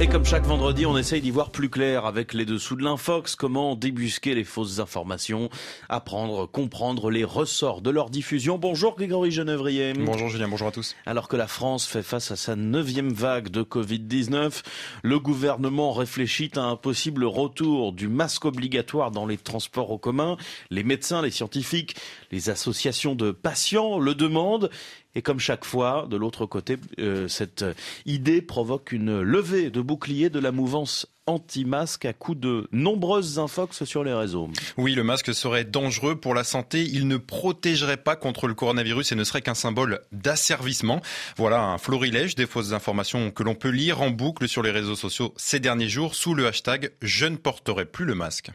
Et comme chaque vendredi, on essaye d'y voir plus clair avec les dessous de l'infox, comment débusquer les fausses informations, apprendre, comprendre les ressorts de leur diffusion. Bonjour Grégory Genevrier. Bonjour Julien, bonjour à tous. Alors que la France fait face à sa neuvième vague de Covid-19, le gouvernement réfléchit à un possible retour du masque obligatoire dans les transports en commun. Les médecins, les scientifiques, les associations de patients le demandent. Et comme chaque fois, de l'autre côté, euh, cette idée provoque une levée de bouclier de la mouvance anti-masque à coup de nombreuses infox sur les réseaux. Oui, le masque serait dangereux pour la santé. Il ne protégerait pas contre le coronavirus et ne serait qu'un symbole d'asservissement. Voilà un florilège des fausses informations que l'on peut lire en boucle sur les réseaux sociaux ces derniers jours sous le hashtag Je ne porterai plus le masque.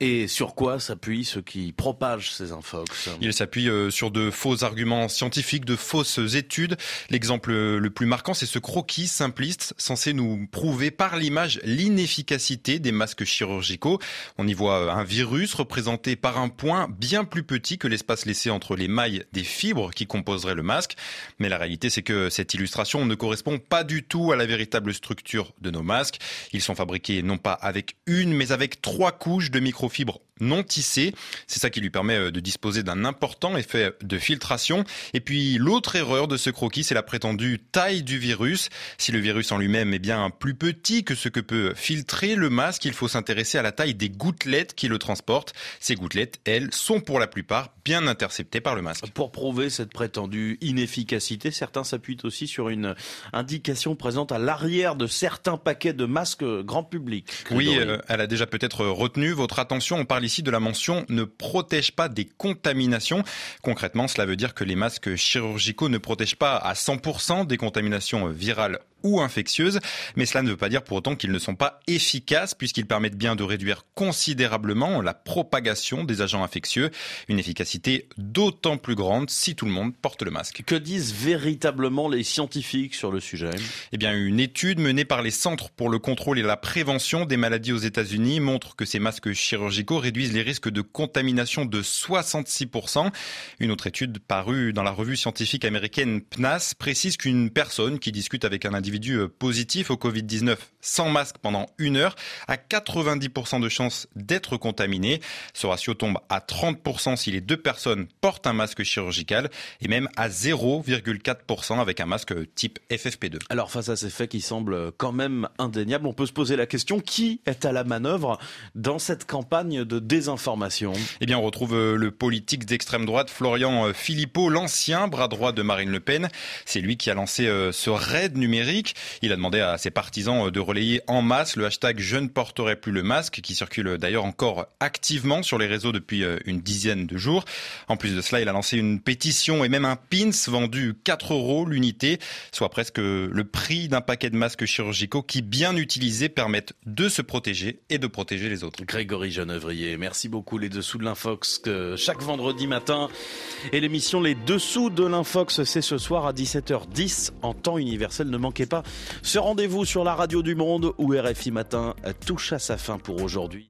Et sur quoi s'appuient ceux qui propagent ces infox? Il s'appuie euh, sur de faux arguments scientifiques, de fausses études. L'exemple le plus marquant, c'est ce croquis simpliste censé nous prouver par l'image l'inefficacité des masques chirurgicaux. On y voit euh, un virus représenté par un point bien plus petit que l'espace laissé entre les mailles des fibres qui composeraient le masque. Mais la réalité, c'est que cette illustration ne correspond pas du tout à la véritable structure de nos masques. Ils sont fabriqués non pas avec une, mais avec trois couches de micro fibres non tissées. C'est ça qui lui permet euh, de disposer d'un important effet de filtration. Et puis l'autre erreur de ce croquis, c'est la prétendue taille du virus. Si le virus en lui-même est bien plus petit que ce que peut filtrer le masque, il faut s'intéresser à la taille des gouttelettes qui le transportent. Ces gouttelettes, elles, sont pour la plupart bien interceptées par le masque. Pour prouver cette prétendue inefficacité, certains s'appuient aussi sur une indication présente à l'arrière de certains paquets de masques grand public. Oui, euh, elle a déjà peut-être retenu votre attention on parle ici de la mention ne protège pas des contaminations. Concrètement, cela veut dire que les masques chirurgicaux ne protègent pas à 100% des contaminations virales ou infectieuses, mais cela ne veut pas dire pour autant qu'ils ne sont pas efficaces puisqu'ils permettent bien de réduire considérablement la propagation des agents infectieux, une efficacité d'autant plus grande si tout le monde porte le masque. Que disent véritablement les scientifiques sur le sujet Eh bien, une étude menée par les Centres pour le contrôle et la prévention des maladies aux États-Unis montre que ces masques chirurgicaux réduisent les risques de contamination de 66%. Une autre étude parue dans la revue scientifique américaine PNAS précise qu'une personne qui discute avec un individu individu euh, positif au Covid-19 sans masque pendant une heure a 90% de chances d'être contaminé. Ce ratio tombe à 30% si les deux personnes portent un masque chirurgical et même à 0,4% avec un masque type FFP2. Alors face à ces faits qui semblent quand même indéniables, on peut se poser la question qui est à la manœuvre dans cette campagne de désinformation? Eh bien on retrouve euh, le politique d'extrême droite Florian euh, Philippot, l'ancien bras droit de Marine Le Pen. C'est lui qui a lancé ce raid numérique il a demandé à ses partisans euh, de relayer en masse le hashtag Je ne porterai plus le masque, qui circule d'ailleurs encore activement sur les réseaux depuis euh, une dizaine de jours. En plus de cela, il a lancé une pétition et même un pins vendu 4 euros l'unité, soit presque le prix d'un paquet de masques chirurgicaux qui, bien utilisés, permettent de se protéger et de protéger les autres. Grégory Genevrier, merci beaucoup les dessous de l'Infox chaque vendredi matin. Et l'émission Les dessous de l'Infox, c'est ce soir à 17h10 en temps universel. Ne manquez pas ce rendez-vous sur la radio du monde où RFI Matin touche à sa fin pour aujourd'hui.